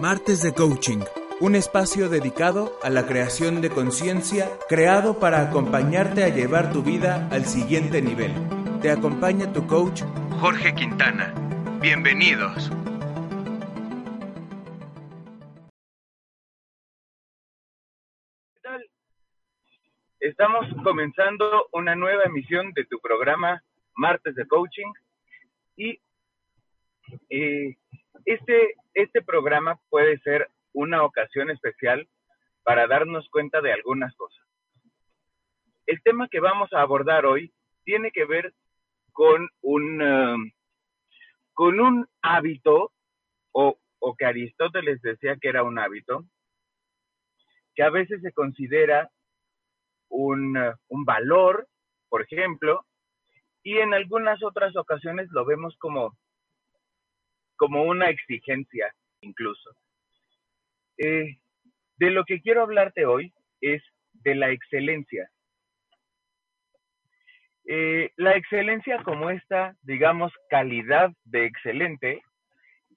Martes de Coaching, un espacio dedicado a la creación de conciencia, creado para acompañarte a llevar tu vida al siguiente nivel. Te acompaña tu coach, Jorge Quintana. Bienvenidos. ¿Qué tal? Estamos comenzando una nueva emisión de tu programa Martes de Coaching y eh, este, este programa puede ser una ocasión especial para darnos cuenta de algunas cosas. El tema que vamos a abordar hoy tiene que ver con un, um, con un hábito, o, o que Aristóteles decía que era un hábito, que a veces se considera un, uh, un valor, por ejemplo, y en algunas otras ocasiones lo vemos como como una exigencia incluso. Eh, de lo que quiero hablarte hoy es de la excelencia. Eh, la excelencia como esta, digamos, calidad de excelente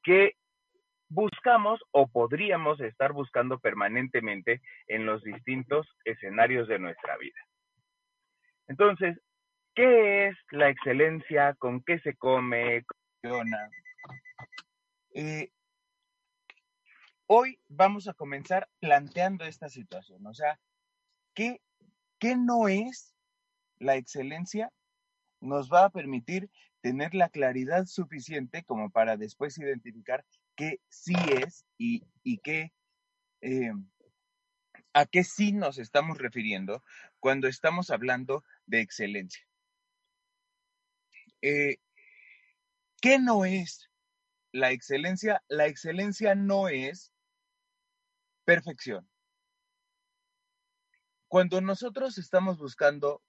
que buscamos o podríamos estar buscando permanentemente en los distintos escenarios de nuestra vida. Entonces, ¿qué es la excelencia? ¿Con qué se come? ¿Cómo eh, hoy vamos a comenzar planteando esta situación, o sea, ¿qué, ¿qué no es la excelencia? Nos va a permitir tener la claridad suficiente como para después identificar qué sí es y, y qué, eh, a qué sí nos estamos refiriendo cuando estamos hablando de excelencia. Eh, ¿Qué no es la excelencia, la excelencia no es perfección. Cuando nosotros estamos buscando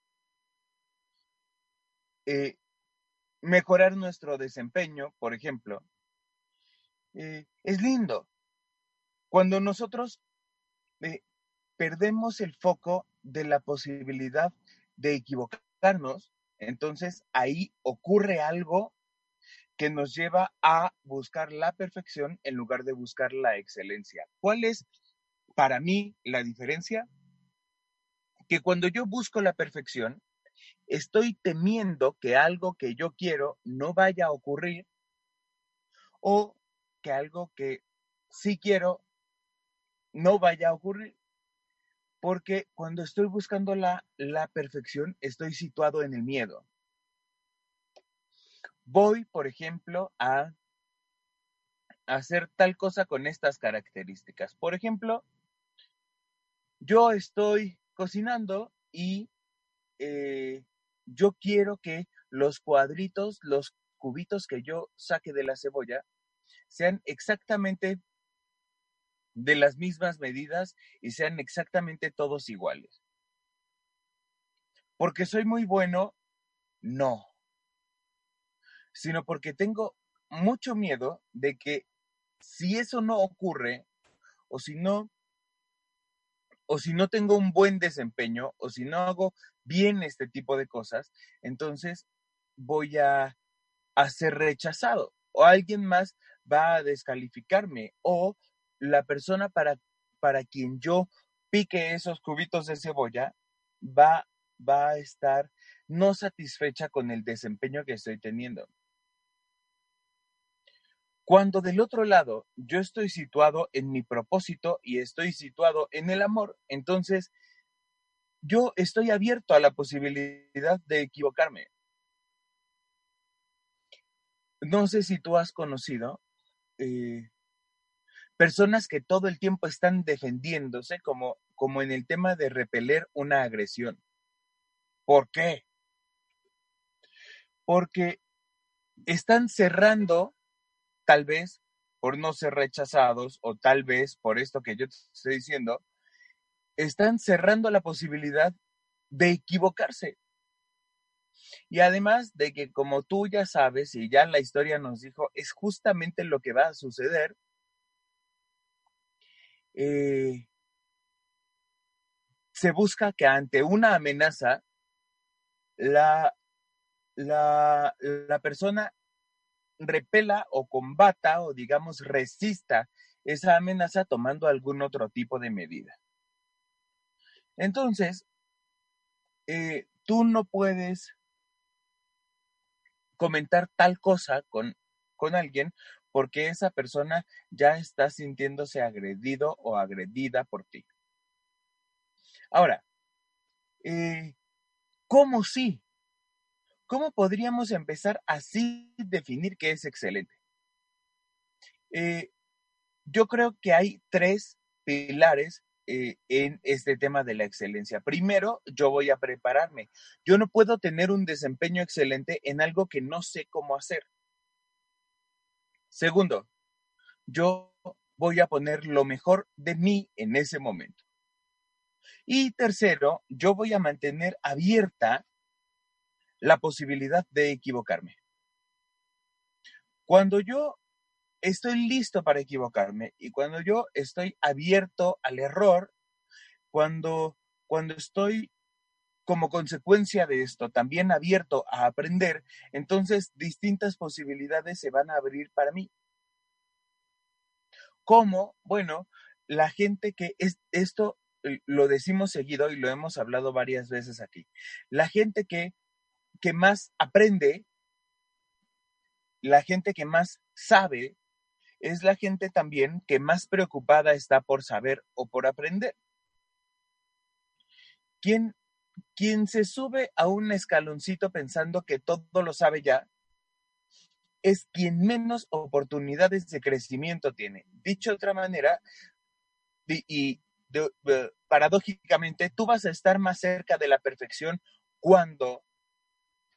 eh, mejorar nuestro desempeño, por ejemplo, eh, es lindo. Cuando nosotros eh, perdemos el foco de la posibilidad de equivocarnos, entonces ahí ocurre algo que nos lleva a buscar la perfección en lugar de buscar la excelencia. ¿Cuál es para mí la diferencia? Que cuando yo busco la perfección, estoy temiendo que algo que yo quiero no vaya a ocurrir o que algo que sí quiero no vaya a ocurrir. Porque cuando estoy buscando la, la perfección, estoy situado en el miedo. Voy, por ejemplo, a hacer tal cosa con estas características. Por ejemplo, yo estoy cocinando y eh, yo quiero que los cuadritos, los cubitos que yo saque de la cebolla sean exactamente de las mismas medidas y sean exactamente todos iguales. Porque soy muy bueno, no sino porque tengo mucho miedo de que si eso no ocurre, o si no, o si no tengo un buen desempeño, o si no hago bien este tipo de cosas, entonces voy a, a ser rechazado, o alguien más va a descalificarme, o la persona para, para quien yo pique esos cubitos de cebolla va, va a estar no satisfecha con el desempeño que estoy teniendo. Cuando del otro lado yo estoy situado en mi propósito y estoy situado en el amor, entonces yo estoy abierto a la posibilidad de equivocarme. No sé si tú has conocido eh, personas que todo el tiempo están defendiéndose como, como en el tema de repeler una agresión. ¿Por qué? Porque están cerrando tal vez por no ser rechazados o tal vez por esto que yo te estoy diciendo, están cerrando la posibilidad de equivocarse. Y además de que como tú ya sabes y ya la historia nos dijo, es justamente lo que va a suceder, eh, se busca que ante una amenaza, la, la, la persona repela o combata o digamos resista esa amenaza tomando algún otro tipo de medida. Entonces, eh, tú no puedes comentar tal cosa con, con alguien porque esa persona ya está sintiéndose agredido o agredida por ti. Ahora, eh, ¿cómo sí? ¿Cómo podríamos empezar así definir qué es excelente? Eh, yo creo que hay tres pilares eh, en este tema de la excelencia. Primero, yo voy a prepararme. Yo no puedo tener un desempeño excelente en algo que no sé cómo hacer. Segundo, yo voy a poner lo mejor de mí en ese momento. Y tercero, yo voy a mantener abierta la posibilidad de equivocarme. Cuando yo estoy listo para equivocarme y cuando yo estoy abierto al error, cuando, cuando estoy como consecuencia de esto también abierto a aprender, entonces distintas posibilidades se van a abrir para mí. ¿Cómo? Bueno, la gente que es esto eh, lo decimos seguido y lo hemos hablado varias veces aquí. La gente que, que más aprende, la gente que más sabe, es la gente también que más preocupada está por saber o por aprender. ¿Quién, quien se sube a un escaloncito pensando que todo lo sabe ya, es quien menos oportunidades de crecimiento tiene. Dicho de otra manera, y, paradójicamente, tú vas a estar más cerca de la perfección cuando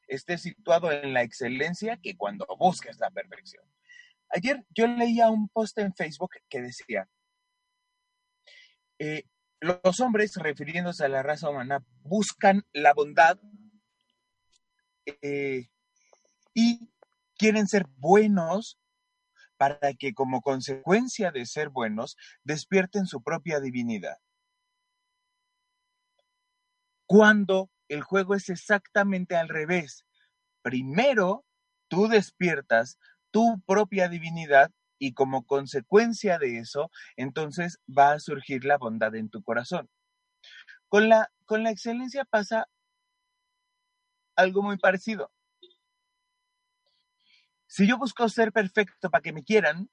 estés situado en la excelencia que cuando busques la perfección. Ayer yo leía un post en Facebook que decía, eh, los hombres, refiriéndose a la raza humana, buscan la bondad eh, y quieren ser buenos para que como consecuencia de ser buenos despierten su propia divinidad. Cuando el juego es exactamente al revés. Primero, tú despiertas tu propia divinidad y como consecuencia de eso, entonces va a surgir la bondad en tu corazón. Con la, con la excelencia pasa algo muy parecido. Si yo busco ser perfecto para que me quieran,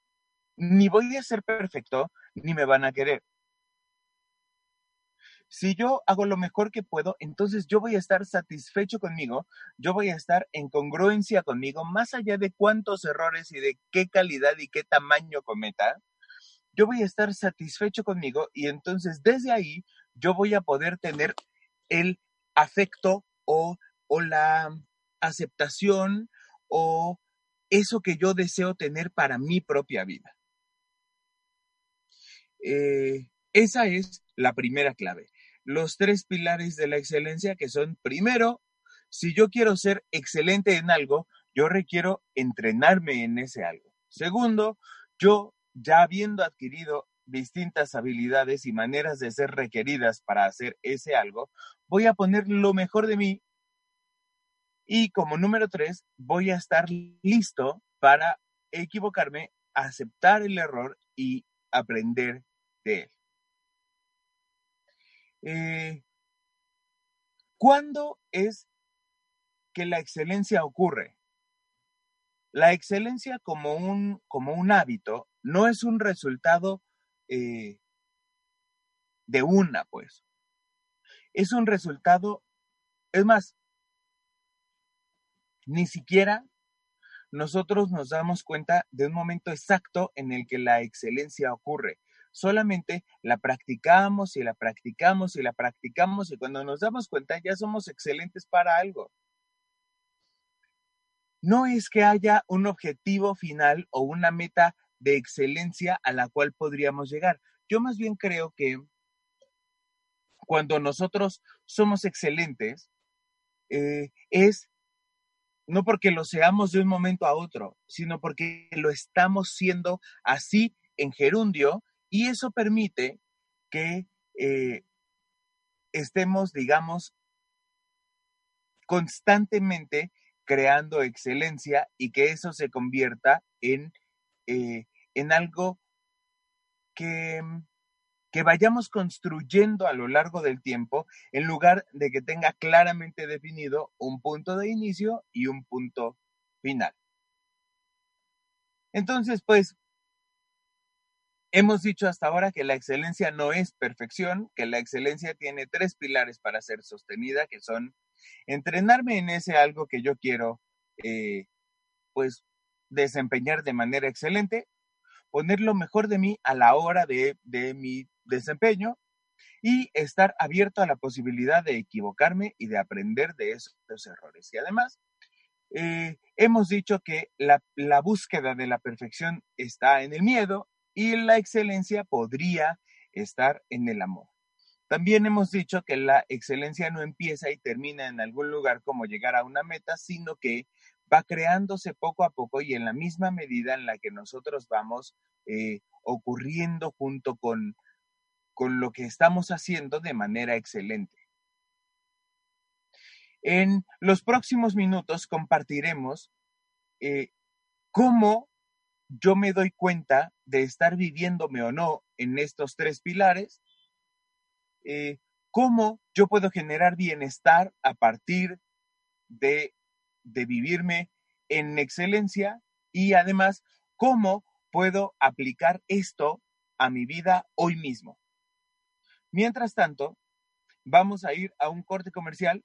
ni voy a ser perfecto, ni me van a querer. Si yo hago lo mejor que puedo, entonces yo voy a estar satisfecho conmigo, yo voy a estar en congruencia conmigo, más allá de cuántos errores y de qué calidad y qué tamaño cometa, yo voy a estar satisfecho conmigo y entonces desde ahí yo voy a poder tener el afecto o, la aceptación o eso que yo deseo tener para mi propia vida. Eh, esa es la primera clave los tres pilares de la excelencia que son, primero, si yo quiero ser excelente en algo, yo requiero entrenarme en ese algo. Segundo, yo ya habiendo adquirido distintas habilidades y maneras de ser requeridas para hacer ese algo, voy a poner lo mejor de mí y como número tres, voy a estar listo para equivocarme, aceptar el error y aprender de él. Eh, ¿Cuándo es que la excelencia ocurre? La excelencia como un, como un hábito no es un resultado eh, de una, pues. Es un resultado, es más, ni siquiera nosotros nos damos cuenta de un momento exacto en el que la excelencia ocurre solamente la practicamos y la practicamos y la practicamos y cuando nos damos cuenta ya somos excelentes para algo. No es que haya un objetivo final o una meta de excelencia a la cual podríamos llegar. Yo más bien creo que cuando nosotros somos excelentes, eh, es no porque lo seamos de un momento a otro, sino porque lo estamos siendo así en gerundio y eso permite que eh, estemos, digamos, constantemente creando excelencia y que eso se convierta en, eh, en algo que, que vayamos construyendo a lo largo del tiempo en lugar de que tenga claramente definido un punto de inicio y un punto final. Entonces, pues, hemos dicho hasta ahora que la excelencia no es perfección, que la excelencia tiene tres pilares para ser sostenida, que son entrenarme en ese algo que yo quiero, eh, pues, desempeñar de manera excelente, poner lo mejor de mí a la hora de, mi desempeño y estar abierto a la posibilidad de equivocarme y de aprender de esos, errores. Y además, eh, hemos dicho que la, la, búsqueda de la perfección está en el miedo y la excelencia podría estar en el amor. También hemos dicho que la excelencia no empieza y termina en algún lugar como llegar a una meta, sino que va creándose poco a poco y en la misma medida en la que nosotros vamos eh, ocurriendo junto con, con lo que estamos haciendo de manera excelente. En los próximos minutos compartiremos eh, cómo yo me doy cuenta de estar viviéndome o no en estos tres pilares, eh, cómo yo puedo generar bienestar a partir de de vivirme en excelencia y además cómo puedo aplicar esto a mi vida hoy mismo. Mientras tanto, vamos a ir a un corte comercial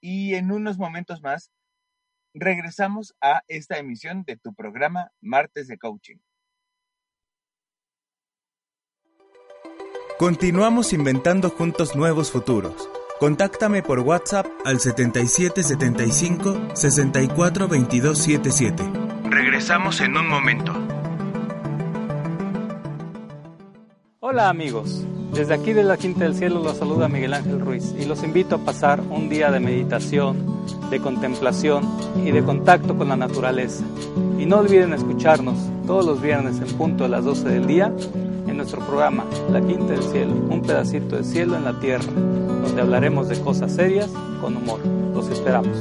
y en unos momentos más regresamos a esta emisión de tu programa Martes de Coaching. Continuamos inventando juntos nuevos futuros. Contáctame por WhatsApp al 7775 64 22 77. Regresamos en un momento. Hola amigos, desde aquí de la Quinta del Cielo los saluda Miguel Ángel Ruiz y los invito a pasar un día de meditación, de contemplación y de contacto con la naturaleza. Y no olviden escucharnos todos los viernes en punto de las 12 del día en nuestro programa La Quinta del Cielo, un pedacito de cielo en la tierra, donde hablaremos de cosas serias con humor. Los esperamos.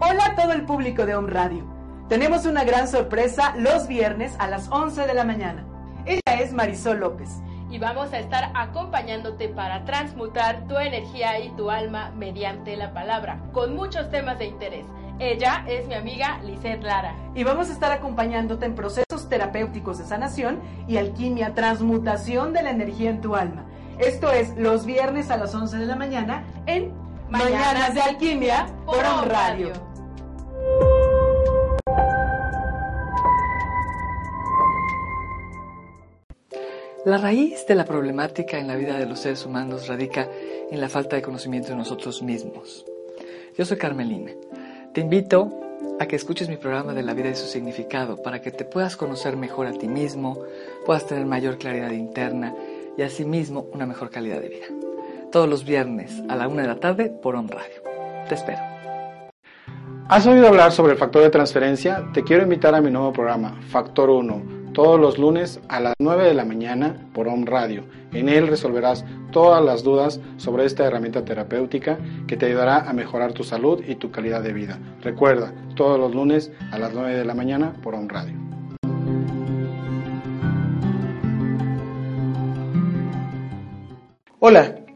Hola a todo el público de Home Radio. Tenemos una gran sorpresa los viernes a las 11 de la mañana. Ella es Marisol López. Y vamos a estar acompañándote para transmutar tu energía y tu alma mediante la palabra, con muchos temas de interés. Ella es mi amiga Lizeth Lara. Y vamos a estar acompañándote en procesos terapéuticos de sanación y alquimia, transmutación de la energía en tu alma. Esto es los viernes a las 11 de la mañana en Mañanas, de Alquimia por On Radio. La raíz de la problemática en la vida de los seres humanos radica en la falta de conocimiento de nosotros mismos. Yo soy Carmelina te invito a que escuches mi programa de la vida y su significado para que te puedas conocer mejor a ti mismo, puedas tener mayor claridad interna y asimismo una mejor calidad de vida. Todos los viernes a la una de la tarde por On Radio. Te espero. ¿Has oído hablar sobre el factor de transferencia? Te quiero invitar a mi nuevo programa, Factor 1 todos los lunes a las 9 de la mañana por Home Radio. En él resolverás todas las dudas sobre esta herramienta terapéutica que te ayudará a mejorar tu salud y tu calidad de vida. Recuerda, todos los lunes a las 9 de la mañana por Home Radio. Hola.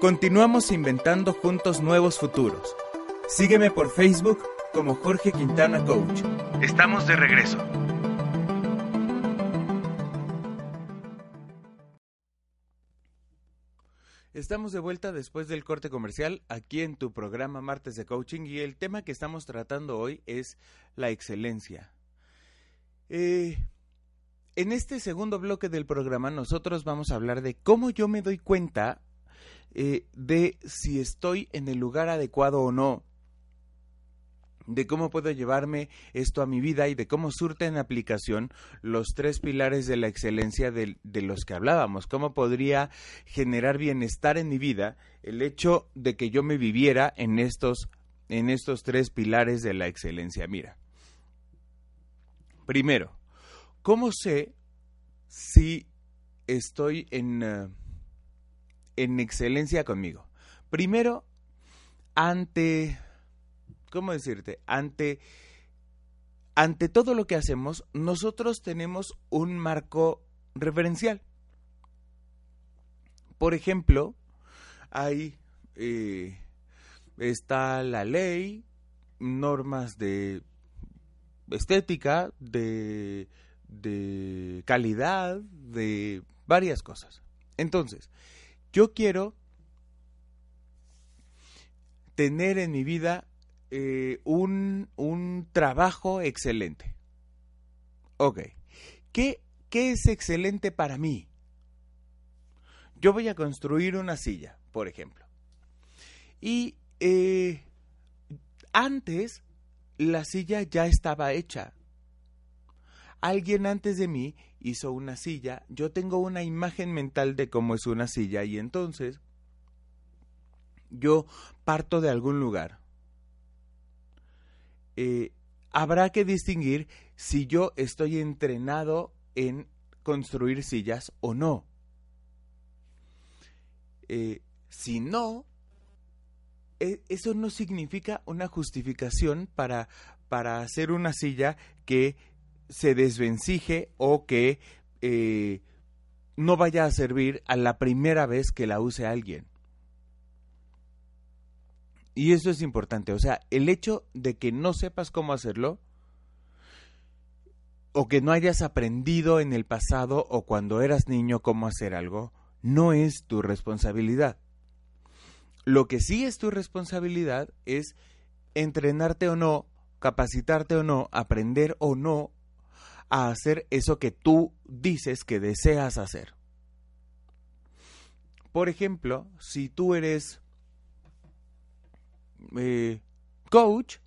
Continuamos inventando juntos nuevos futuros. Sígueme por Facebook como Jorge Quintana Coach. Estamos de regreso. Estamos de vuelta después del corte comercial aquí en tu programa Martes de Coaching y el tema que estamos tratando hoy es la excelencia. Eh, en este segundo bloque del programa nosotros vamos a hablar de cómo yo me doy cuenta eh, de si estoy en el lugar adecuado o no de cómo puedo llevarme esto a mi vida y de cómo surta en aplicación los tres pilares de la excelencia de, los que hablábamos, cómo podría generar bienestar en mi vida el hecho de que yo me viviera en estos, en estos tres pilares de la excelencia. Mira, primero, ¿cómo sé si estoy en, uh, en excelencia conmigo? Primero, ante ¿cómo decirte? Ante, ante todo lo que hacemos, nosotros tenemos un marco referencial. Por ejemplo, ahí eh, está la ley, normas de estética, de, de calidad, de varias cosas. Entonces, yo quiero tener en mi vida eh, un, un, trabajo excelente. Ok. ¿Qué, ¿Qué es excelente para mí? Yo voy a construir una silla, por ejemplo. Y eh, antes la silla ya estaba hecha. Alguien antes de mí hizo una silla, yo tengo una imagen mental de cómo es una silla y entonces yo parto de algún lugar eh, habrá que distinguir si yo estoy entrenado en construir sillas o no. Eh, si no, e, eso no significa una justificación para, para hacer una silla que se desvencije o que eh, no vaya a servir a la primera vez que la use alguien. Y eso es importante. O sea, el hecho de que no sepas cómo hacerlo o que no hayas aprendido en el pasado o cuando eras niño cómo hacer algo, no es tu responsabilidad. Lo que sí es tu responsabilidad es entrenarte o no, capacitarte o no, aprender o no a hacer eso que tú dices que deseas hacer. Por ejemplo, si tú eres eh, coach,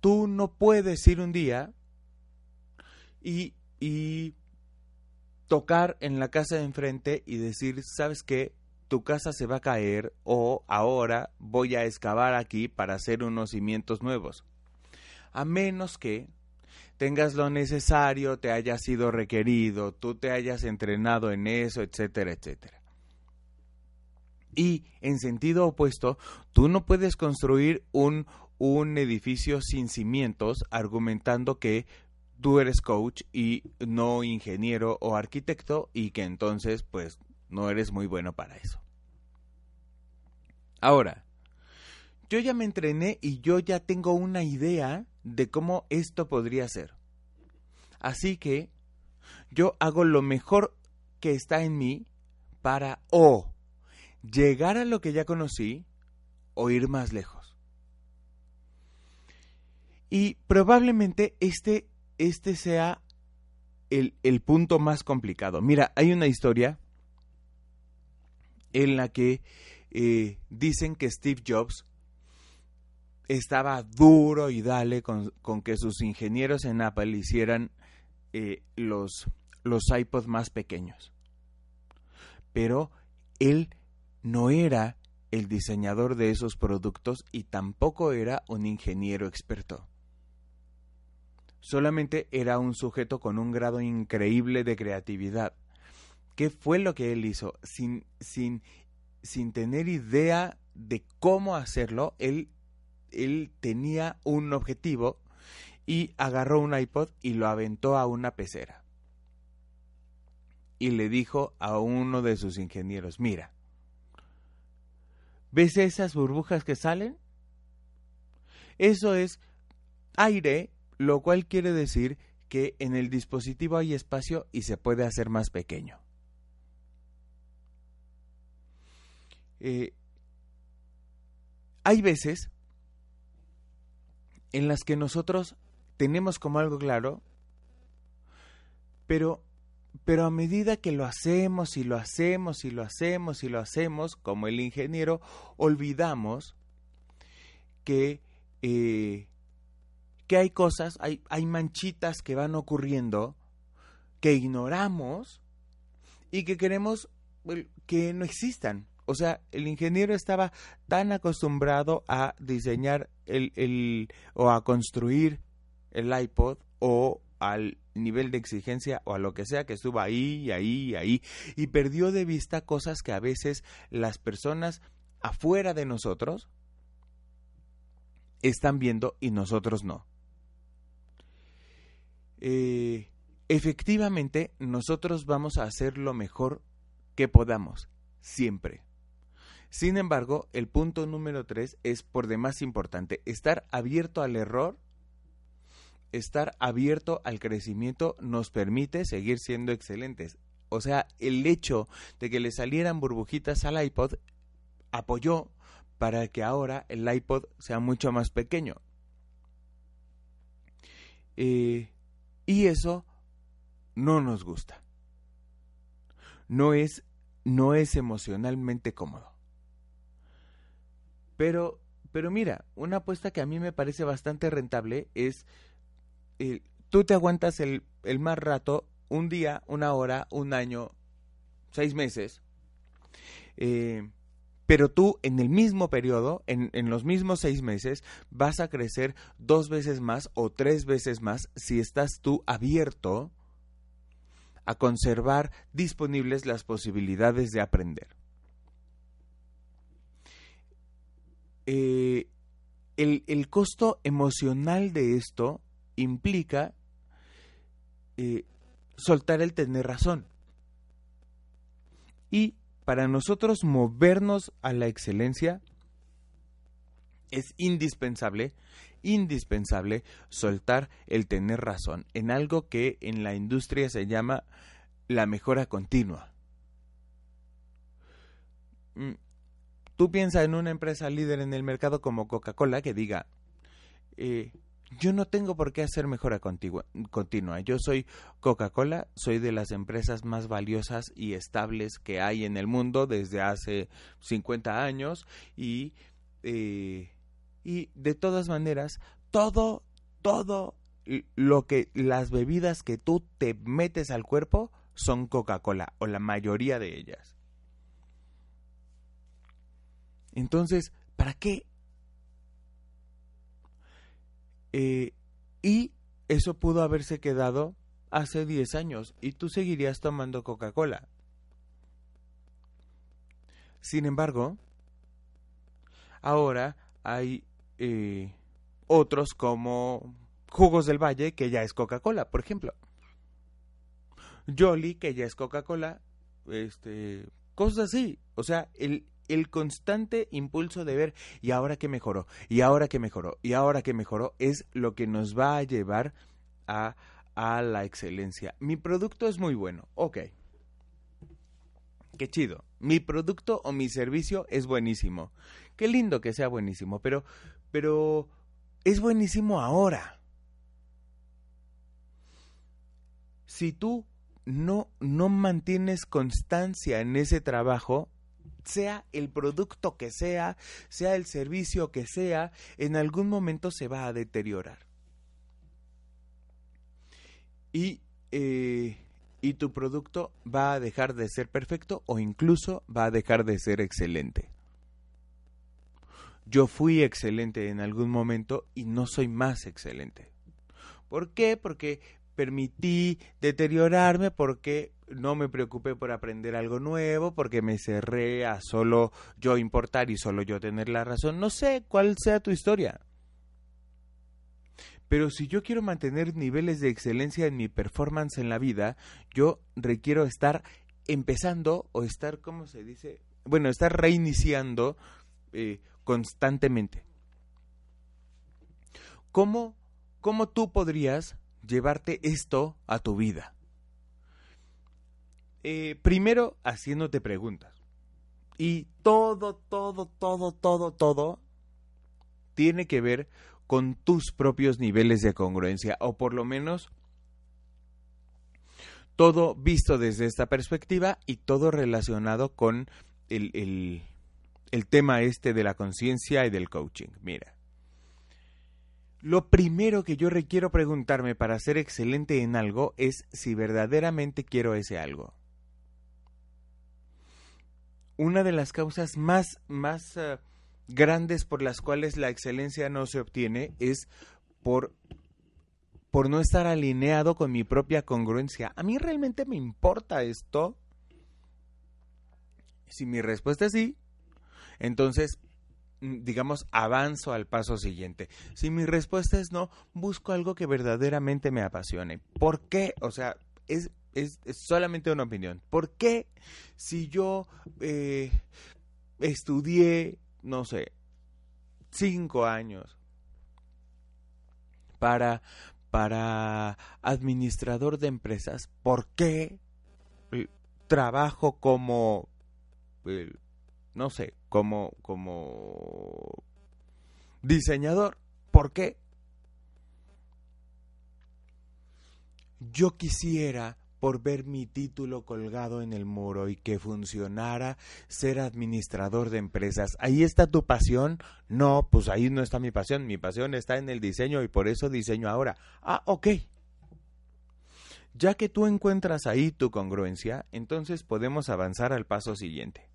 tú no puedes ir un día y, y tocar en la casa de enfrente y decir, ¿sabes qué? Tu casa se va a caer o ahora voy a excavar aquí para hacer unos cimientos nuevos. A menos que tengas lo necesario, te haya sido requerido, tú te hayas entrenado en eso, etcétera, etcétera. Y en sentido opuesto, tú no puedes construir un, un edificio sin cimientos argumentando que tú eres coach y no ingeniero o arquitecto y que entonces pues no eres muy bueno para eso. Ahora, yo ya me entrené y yo ya tengo una idea de cómo esto podría ser. Así que yo hago lo mejor que está en mí para o llegar a lo que ya conocí o ir más lejos. Y probablemente este, este sea el, el punto más complicado. Mira, hay una historia en la que eh, dicen que Steve Jobs estaba duro y dale con, con que sus ingenieros en Apple hicieran eh, los, los iPods más pequeños. Pero él no era el diseñador de esos productos y tampoco era un ingeniero experto. Solamente era un sujeto con un grado increíble de creatividad. ¿Qué fue lo que él hizo? Sin, sin, sin tener idea de cómo hacerlo, él, él tenía un objetivo y agarró un iPod y lo aventó a una pecera. Y le dijo a uno de sus ingenieros, mira, ¿Ves esas burbujas que salen? Eso es aire, lo cual quiere decir que en el dispositivo hay espacio y se puede hacer más pequeño. Eh, hay veces en las que nosotros tenemos como algo claro, pero pero a medida que lo hacemos y lo hacemos y lo hacemos y lo hacemos, como el ingeniero, olvidamos que eh, que hay cosas, hay, hay manchitas que van ocurriendo que ignoramos y que queremos que no existan. O sea, el ingeniero estaba tan acostumbrado a diseñar el, el o a construir el iPod o al nivel de exigencia o a lo que sea que estuvo ahí ahí ahí y perdió de vista cosas que a veces las personas afuera de nosotros están viendo y nosotros no. Eh, efectivamente, nosotros vamos a hacer lo mejor que podamos, siempre. Sin embargo, el punto número tres es por demás importante, estar abierto al error, estar abierto al crecimiento nos permite seguir siendo excelentes. O sea, el hecho de que le salieran burbujitas al iPod apoyó para que ahora el iPod sea mucho más pequeño. Eh, y eso no nos gusta. No es, no es emocionalmente cómodo. Pero, pero mira, una apuesta que a mí me parece bastante rentable es, eh, tú te aguantas el, el más rato, un día, una hora, un año, seis meses, eh, pero tú en el mismo periodo, en, los mismos seis meses, vas a crecer dos veces más o tres veces más si estás tú abierto a conservar disponibles las posibilidades de aprender. Eh, el, costo emocional de esto implica eh, soltar el tener razón. Y para nosotros movernos a la excelencia es indispensable, indispensable soltar el tener razón en algo que en la industria se llama la mejora continua. Mm, tú piensas en una empresa líder en el mercado como Coca-Cola que diga, eh, yo no tengo por qué hacer mejora continua. Yo soy Coca-Cola, soy de las empresas más valiosas y estables que hay en el mundo desde hace 50 años y, eh, y de todas maneras, todo, todo lo que las bebidas que tú te metes al cuerpo son Coca-Cola o la mayoría de ellas. Entonces, ¿para qué eh, y eso pudo haberse quedado hace 10 años y tú seguirías tomando Coca-Cola. Sin embargo, ahora hay eh, otros como Jugos del Valle, que ya es Coca-Cola, por ejemplo. Jolly, que ya es Coca-Cola, este, cosas así. O sea, el, el constante impulso de ver y ahora que mejoró, y ahora que mejoró, y ahora que mejoró es lo que nos va a llevar a, a la excelencia. Mi producto es muy bueno, ok. Qué chido. Mi producto o mi servicio es buenísimo. Qué lindo que sea buenísimo, pero, pero es buenísimo ahora. Si tú no, no mantienes constancia en ese trabajo, sea el producto que sea, sea el servicio que sea, en algún momento se va a deteriorar. Y, eh, y tu producto va a dejar de ser perfecto o incluso va a dejar de ser excelente. Yo fui excelente en algún momento y no soy más excelente. ¿Por qué? Porque permití deteriorarme, porque no me preocupé por aprender algo nuevo, porque me cerré a solo yo importar y solo yo tener la razón. No sé cuál sea tu historia. Pero si yo quiero mantener niveles de excelencia en mi performance en la vida, yo requiero estar empezando o estar, ¿cómo se dice? Bueno, estar reiniciando eh, constantemente. ¿Cómo, ¿Cómo tú podrías llevarte esto a tu vida? Eh, primero haciéndote preguntas. Y todo, todo, todo, todo, todo tiene que ver con tus propios niveles de congruencia, o por lo menos todo visto desde esta perspectiva y todo relacionado con el, el tema este de la conciencia y del coaching. Mira, Lo primero que yo requiero preguntarme para ser excelente en algo es si verdaderamente quiero ese algo. Una de las causas más, más uh, grandes por las cuales la excelencia no se obtiene es por, por no estar alineado con mi propia congruencia. ¿A mí realmente me importa esto? Si mi respuesta es sí, entonces digamos, avanzo al paso siguiente. Si mi respuesta es no, busco algo que verdaderamente me apasione. ¿Por qué? O sea, es, es, solamente una opinión. ¿Por qué si yo eh, estudié, no sé, cinco años para, para administrador de empresas, ¿por qué trabajo como no sé, como, como diseñador. ¿Por qué? Yo quisiera, por ver mi título colgado en el muro y que funcionara, ser administrador de empresas. ¿Ahí está tu pasión? No, pues ahí no está mi pasión. Mi pasión está en el diseño y por eso diseño ahora. Ah, ok. Ya que tú encuentras ahí tu congruencia, entonces podemos avanzar al paso siguiente.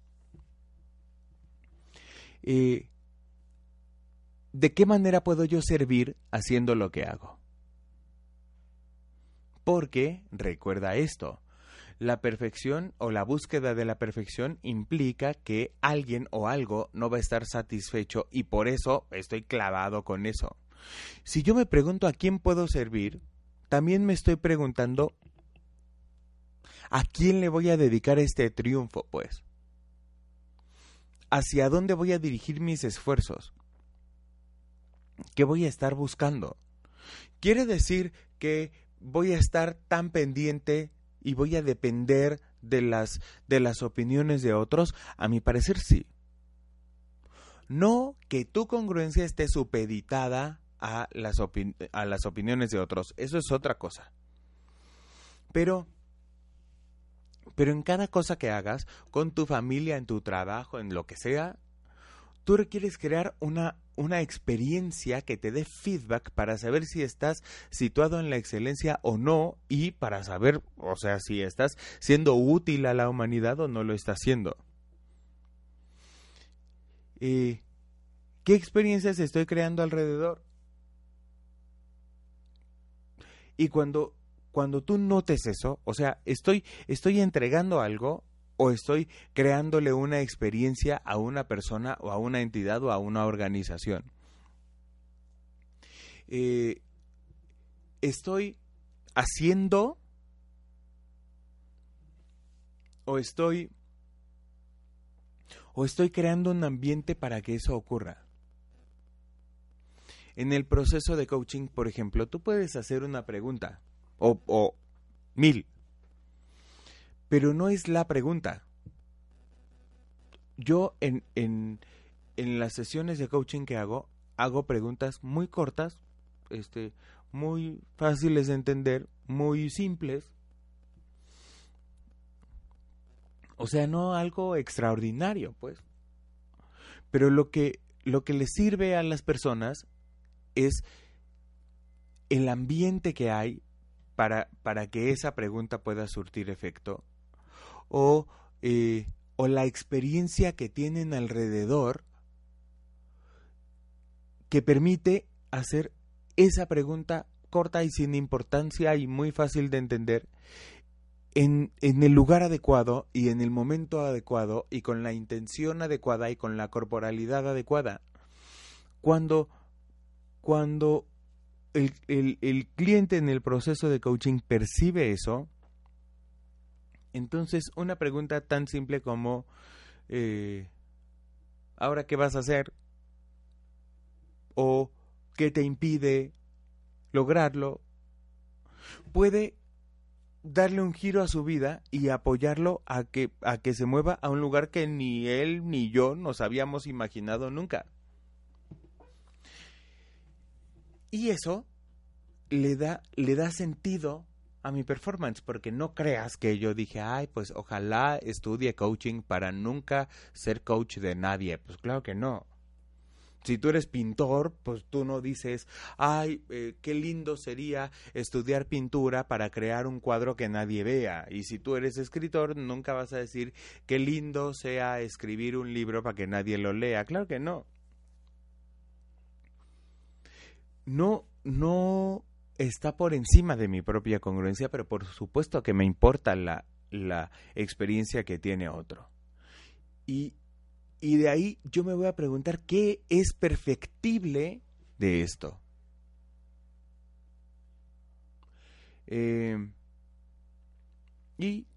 Eh, ¿de qué manera puedo yo servir haciendo lo que hago? Porque, recuerda esto, la perfección o la búsqueda de la perfección implica que alguien o algo no va a estar satisfecho y por eso estoy clavado con eso. Si yo me pregunto a quién puedo servir, también me estoy preguntando a quién le voy a dedicar este triunfo, pues hacia dónde voy a dirigir mis esfuerzos. ¿Qué voy a estar buscando? ¿Quiere decir que voy a estar tan pendiente y voy a depender de las, de las opiniones de otros? A mi parecer sí. No que tu congruencia esté supeditada a las, a las opiniones de otros. Eso es otra cosa. Pero pero en cada cosa que hagas, con tu familia, en tu trabajo, en lo que sea, tú requieres crear una, una experiencia que te dé feedback para saber si estás situado en la excelencia o no y para saber, o sea, si estás siendo útil a la humanidad o no lo estás haciendo. Eh, ¿Qué experiencias estoy creando alrededor? Y cuando cuando tú notes eso, o sea, estoy, estoy entregando algo o estoy creándole una experiencia a una persona o a una entidad o a una organización. Eh, estoy haciendo o estoy o estoy creando un ambiente para que eso ocurra. En el proceso de coaching, por ejemplo, tú puedes hacer una pregunta o, mil. Pero no es la pregunta. Yo en, en, en las sesiones de coaching que hago, hago preguntas muy cortas, este, muy fáciles de entender, muy simples. O sea, no algo extraordinario, pues. Pero lo que, lo que le sirve a las personas es el ambiente que hay para, para que esa pregunta pueda surtir efecto o, eh, o la experiencia que tienen alrededor que permite hacer esa pregunta corta y sin importancia y muy fácil de entender en, en, el lugar adecuado y en el momento adecuado y con la intención adecuada y con la corporalidad adecuada. Cuando, cuando el, cliente en el proceso de coaching percibe eso, entonces una pregunta tan simple como, eh, ¿ahora qué vas a hacer? ¿O qué te impide lograrlo? Puede darle un giro a su vida y apoyarlo a que, a que se mueva a un lugar que ni él ni yo nos habíamos imaginado nunca. Y eso le da, le da sentido a mi performance, porque no creas que yo dije, ay, pues ojalá estudie coaching para nunca ser coach de nadie. Pues claro que no. Si tú eres pintor, pues tú no dices, ay, eh, qué lindo sería estudiar pintura para crear un cuadro que nadie vea. Y si tú eres escritor, nunca vas a decir, qué lindo sea escribir un libro para que nadie lo lea. Claro que no. No, no está por encima de mi propia congruencia, pero por supuesto que me importa la, la experiencia que tiene otro. Y y de ahí yo me voy a preguntar qué es perfectible de esto. Eh, y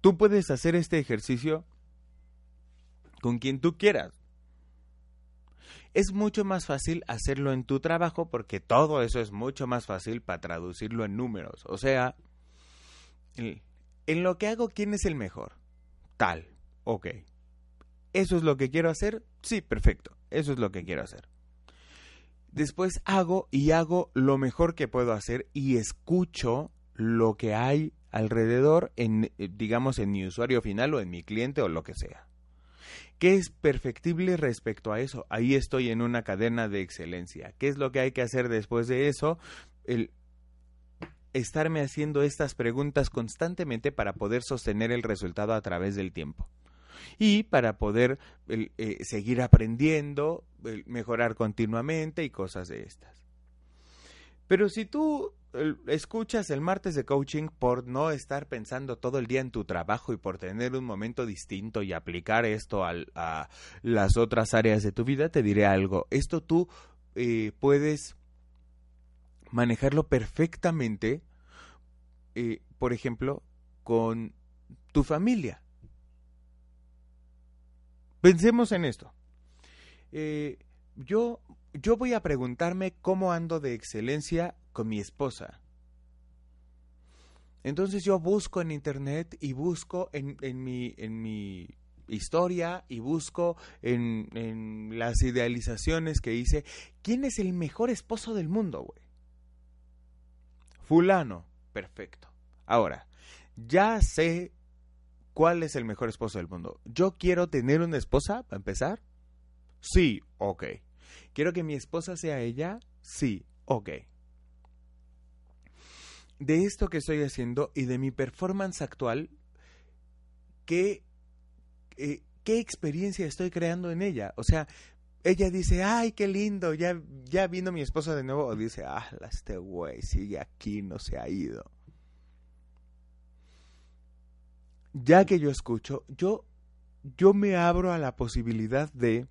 tú puedes hacer este ejercicio con quien tú quieras. Es mucho más fácil hacerlo en tu trabajo porque todo eso es mucho más fácil para traducirlo en números. O sea, en lo que hago, ¿quién es el mejor? Tal. Ok. ¿Eso es lo que quiero hacer? Sí, perfecto. Eso es lo que quiero hacer. Después hago y hago lo mejor que puedo hacer y escucho lo que hay alrededor en eh, digamos en mi usuario final o en mi cliente o lo que sea. ¿Qué es perfectible respecto a eso? Ahí estoy en una cadena de excelencia. ¿Qué es lo que hay que hacer después de eso? El estarme haciendo estas preguntas constantemente para poder sostener el resultado a través del tiempo y para poder eh, seguir aprendiendo, mejorar continuamente y cosas de estas. Pero si tú escuchas el martes de coaching por no estar pensando todo el día en tu trabajo y por tener un momento distinto y aplicar esto a las otras áreas de tu vida, te diré algo. Esto tú eh, puedes manejarlo perfectamente, eh, por ejemplo, con tu familia. Pensemos en esto. Eh, yo, yo voy a preguntarme cómo ando de excelencia con mi esposa. Entonces yo busco en internet y busco en, en, mi, en mi historia y busco en, en, las idealizaciones que hice. ¿Quién es el mejor esposo del mundo, güey? Fulano. Perfecto. Ahora, ya sé ¿Cuál es el mejor esposo del mundo? ¿Yo quiero tener una esposa, para empezar? Sí, ok. ¿Quiero que mi esposa sea ella? Sí, ok. De esto que estoy haciendo y de mi performance actual, ¿qué, eh, qué experiencia estoy creando en ella? O sea, ella dice, ay, qué lindo, ya, ya vino mi esposa de nuevo, o dice, ah, este güey sigue aquí, no se ha ido. ya que yo escucho, yo, yo me abro a la posibilidad de,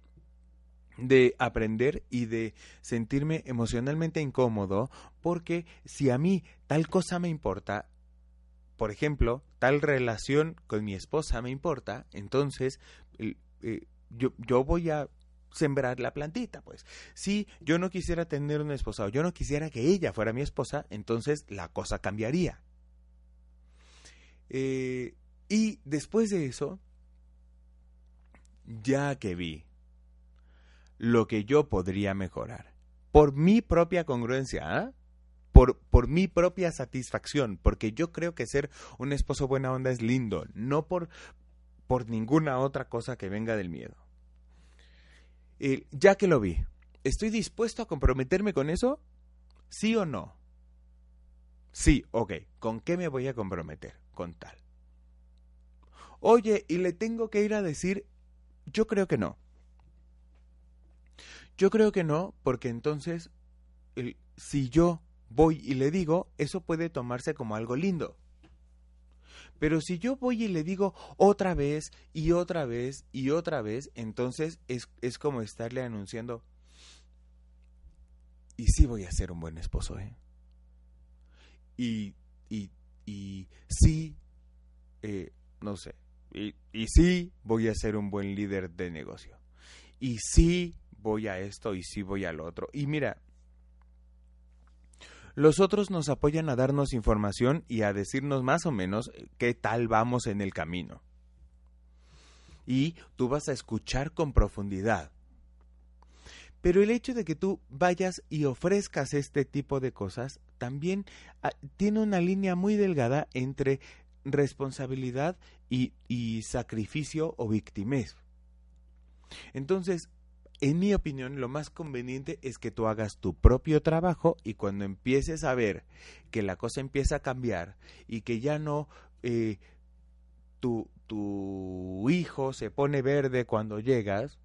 de aprender y de sentirme emocionalmente incómodo, porque si a mí tal cosa me importa, por ejemplo, tal relación con mi esposa me importa, entonces eh, yo, yo voy a sembrar la plantita, pues. Si yo no quisiera tener una esposa o yo no quisiera que ella fuera mi esposa, entonces la cosa cambiaría. Eh, y después de eso, ya que vi lo que yo podría mejorar, por mi propia congruencia, ¿ah? por, por mi propia satisfacción, porque yo creo que ser un esposo buena onda es lindo, no por, por ninguna otra cosa que venga del miedo. ya que lo vi, ¿estoy dispuesto a comprometerme con eso? ¿Sí o no? Sí, ok. ¿Con qué me voy a comprometer? Con tal. Oye, y le tengo que ir a decir, yo creo que no. Yo creo que no, porque entonces, si yo voy y le digo, eso puede tomarse como algo lindo. Pero si yo voy y le digo otra vez y otra vez y otra vez, entonces es, es como estarle anunciando, y sí voy a ser un buen esposo, ¿eh? Y, y, y sí, eh, no sé, y, sí, voy a ser un buen líder de negocio. Y sí, voy a esto y sí voy al otro. Y mira, los otros nos apoyan a darnos información y a decirnos más o menos qué tal vamos en el camino. Y tú vas a escuchar con profundidad. Pero el hecho de que tú vayas y ofrezcas este tipo de cosas también ah, tiene una línea muy delgada entre responsabilidad y, sacrificio o victimez. Entonces, en mi opinión, lo más conveniente es que tú hagas tu propio trabajo y cuando empieces a ver que la cosa empieza a cambiar y que ya no eh, tu, tu hijo se pone verde cuando llegas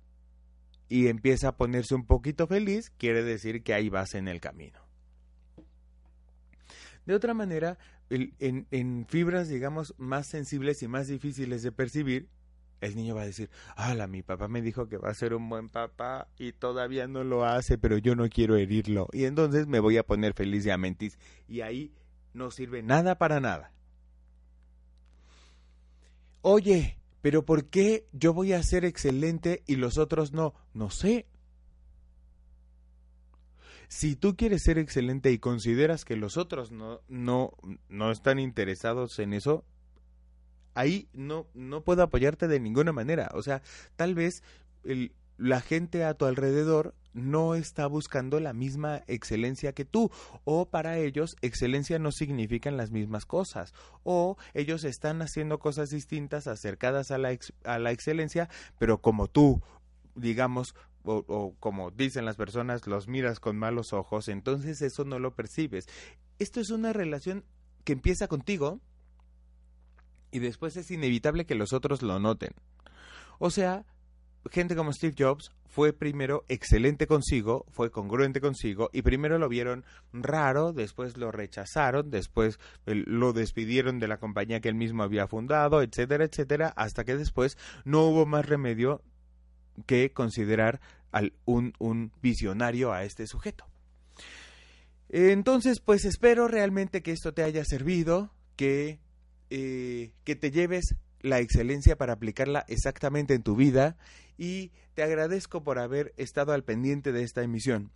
y empieza a ponerse un poquito feliz, quiere decir que ahí vas en el camino. De otra manera, en, en fibras, digamos, más sensibles y más difíciles de percibir, el niño va a decir, ¡Hala! Mi papá me dijo que va a ser un buen papá y todavía no lo hace, pero yo no quiero herirlo. Y entonces me voy a poner feliz de amentis. Y ahí no sirve nada para nada. Oye, pero ¿por qué yo voy a ser excelente y los otros no? No sé. Si tú quieres ser excelente y consideras que los otros no, no, no están interesados en eso, ahí no, no puedo apoyarte de ninguna manera. O sea, tal vez la gente a tu alrededor no está buscando la misma excelencia que tú o para ellos excelencia no significan las mismas cosas o ellos están haciendo cosas distintas acercadas a la, a la excelencia pero como tú digamos o, o, como dicen las personas los miras con malos ojos entonces eso no lo percibes esto es una relación que empieza contigo y después es inevitable que los otros lo noten. O sea, gente como Steve Jobs fue primero excelente consigo, fue congruente consigo y primero lo vieron raro, después lo rechazaron, después lo despidieron de la compañía que él mismo había fundado, etcétera, etcétera, hasta que después no hubo más remedio que considerar al un, un visionario a este sujeto. Entonces, pues espero realmente que esto te haya servido, que eh, que te lleves la excelencia para aplicarla exactamente en tu vida y te agradezco por haber estado al pendiente de esta emisión.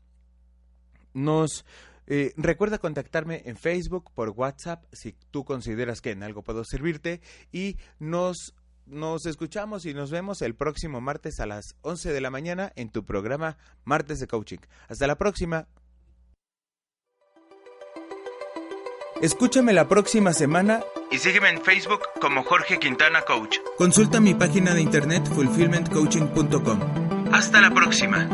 Nos eh, recuerda contactarme en Facebook, por WhatsApp, si tú consideras que en algo puedo servirte y nos nos escuchamos y nos vemos el próximo martes a las 11 de la mañana en tu programa Martes de Coaching. Hasta la próxima. Escúchame la próxima semana y sígueme en Facebook como Jorge Quintana Coach. Consulta mi página de internet fulfillmentcoaching.com. Hasta la próxima.